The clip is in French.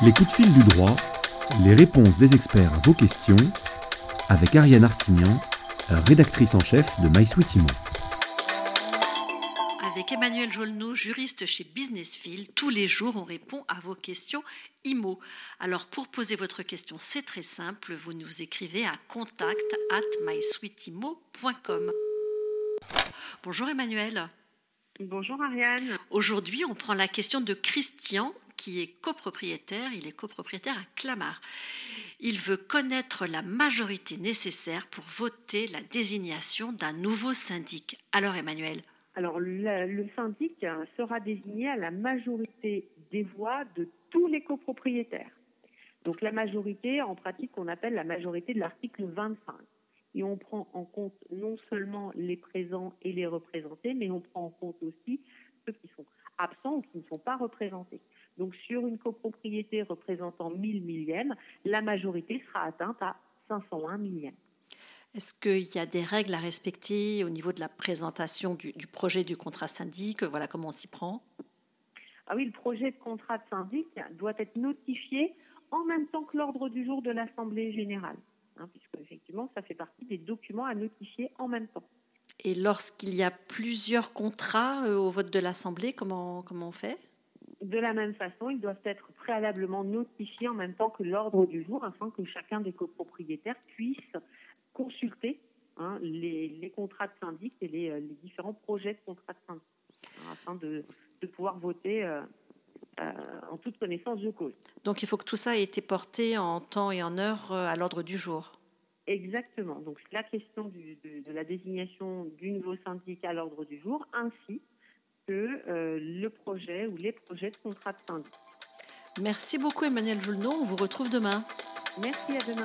Les coups de fil du droit, les réponses des experts à vos questions, avec Ariane Artignan, rédactrice en chef de MySweetImo. Avec Emmanuel Jolneau, juriste chez Businessfield, tous les jours on répond à vos questions IMO. Alors pour poser votre question, c'est très simple, vous nous écrivez à contact at mysweetimo.com. Bonjour Emmanuel. Bonjour Ariane. Aujourd'hui, on prend la question de Christian qui est copropriétaire. Il est copropriétaire à Clamart. Il veut connaître la majorité nécessaire pour voter la désignation d'un nouveau syndic. Alors Emmanuel? Alors le, syndic sera désigné à la majorité des voix de tous les copropriétaires. Donc la majorité, en pratique, on appelle la majorité de l'article 25. Et on prend en compte non seulement les présents et les représentés, mais on prend en compte aussi ceux qui sont absents ou qui ne sont pas représentés. Donc sur une copropriété représentant 1000 millièmes, la majorité sera atteinte à 501 millièmes. Est-ce qu'il y a des règles à respecter au niveau de la présentation du, projet du contrat syndic? Voilà comment on s'y prend. Ah oui, le projet de contrat de syndic doit être notifié en même temps que l'ordre du jour de l'Assemblée générale, hein, puisque effectivement, ça fait partie des documents à notifier en même temps. Et lorsqu'il y a plusieurs contrats euh, au vote de l'Assemblée, comment, comment on fait? De la même façon, ils doivent être préalablement notifiés en même temps que l'ordre du jour afin que chacun des copropriétaires puisse consulter hein, les, contrats de syndic et les, différents projets de contrats de syndic hein, afin de, pouvoir voter euh, euh, en toute connaissance de cause. Donc il faut que tout ça ait été porté en temps et en heure euh, à l'ordre du jour. Exactement. Donc la question de, de, la désignation du nouveau syndic à l'ordre du jour, ainsi que euh, le projet ou les projets de contrat de syndic. Merci beaucoup Emmanuel Joulneau. On vous retrouve demain. Merci, à demain.